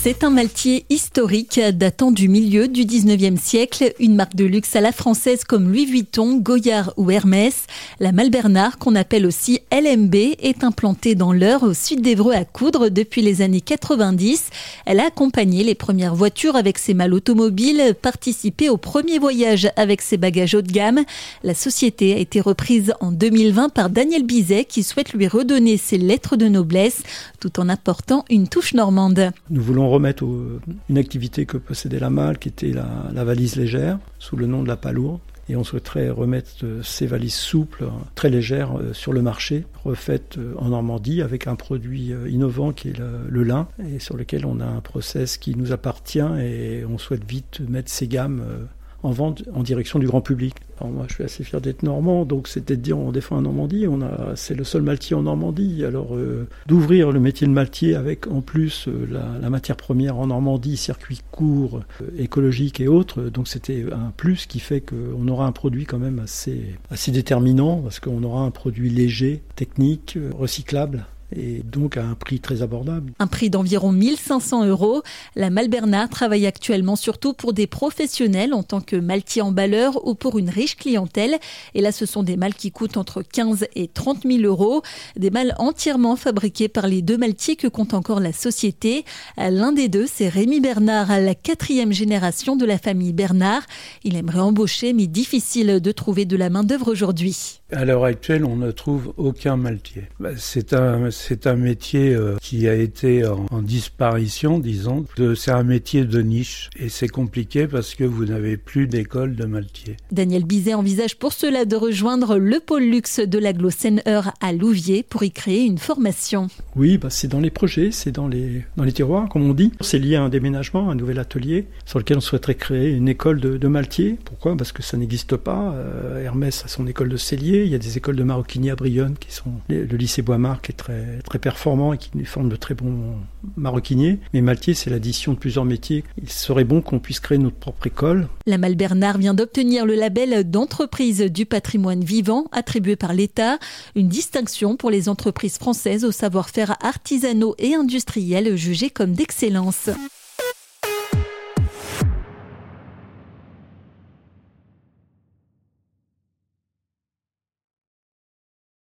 C'est un maltier historique datant du milieu du 19e siècle, une marque de luxe à la française comme Louis Vuitton, Goyard ou Hermès. La Malbernard, qu'on appelle aussi LMB, est implantée dans l'Eure au sud d'Evreux à Coudre depuis les années 90. Elle a accompagné les premières voitures avec ses malles automobiles, participé au premier voyage avec ses bagages haut de gamme. La société a été reprise en 2020 par Daniel Bizet qui souhaite lui redonner ses lettres de noblesse tout en apportant une touche normande. Nous voulons remettre une activité que possédait la malle, qui était la, valise légère, sous le nom de la palourde. Et on souhaiterait remettre euh, ces valises souples, très légères, euh, sur le marché, refaites euh, en Normandie avec un produit innovant qui est le, lin, et sur lequel on a un process qui nous appartient et on souhaite vite mettre ces gammes en vente en direction du grand public. Moi, je suis assez fier d'être normand, donc c'était de dire on défend en Normandie, c'est le seul maltier en Normandie. Alors euh, d'ouvrir le métier de maltier avec en plus euh, la, matière première en Normandie, circuit court, euh, écologique et autres, donc c'était un plus qui fait qu'on aura un produit quand même assez, assez déterminant parce qu'on aura un produit léger, technique, recyclable et donc à un prix très abordable. Un prix d'environ 1500 euros. La Malbernard travaille actuellement surtout pour des professionnels en tant que maltier emballeur ou pour une riche clientèle. Et là, ce sont des malles qui coûtent entre 15 et 30 000 euros. Des malles entièrement fabriquées par les deux maltiers que compte encore la société. L'un des deux, c'est Rémi Bernard, la quatrième génération de la famille Bernard. Il aimerait embaucher, mais difficile de trouver de la main-d'œuvre aujourd'hui. À l'heure actuelle, on ne trouve aucun maltier. Bah, c'est un c'est un métier euh, qui a été en, disparition, disons. C'est un métier de niche et c'est compliqué parce que vous n'avez plus d'école de maltier. Daniel Bizet envisage pour cela de rejoindre le pôle luxe de l'agglo Seine-Heure à Louviers pour y créer une formation. Oui, bah c'est dans les projets, c'est dans les, dans les tiroirs, comme on dit. C'est lié à un déménagement, un nouvel atelier sur lequel on souhaiterait créer une école de, de maltier. Pourquoi? Parce que ça n'existe pas. Euh, Hermès a son école de cellier, il y a des écoles de maroquinerie à Brionne qui sont le lycée Boismarc qui est très très performant et qui forme de très bons maroquiniers. Mais Maltier, c'est l'addition de plusieurs métiers. Il serait bon qu'on puisse créer notre propre école. La Malle Bernard vient d'obtenir le label d'entreprise du patrimoine vivant attribué par l'État, une distinction pour les entreprises françaises au savoir-faire artisanaux et industriels jugées comme d'excellence.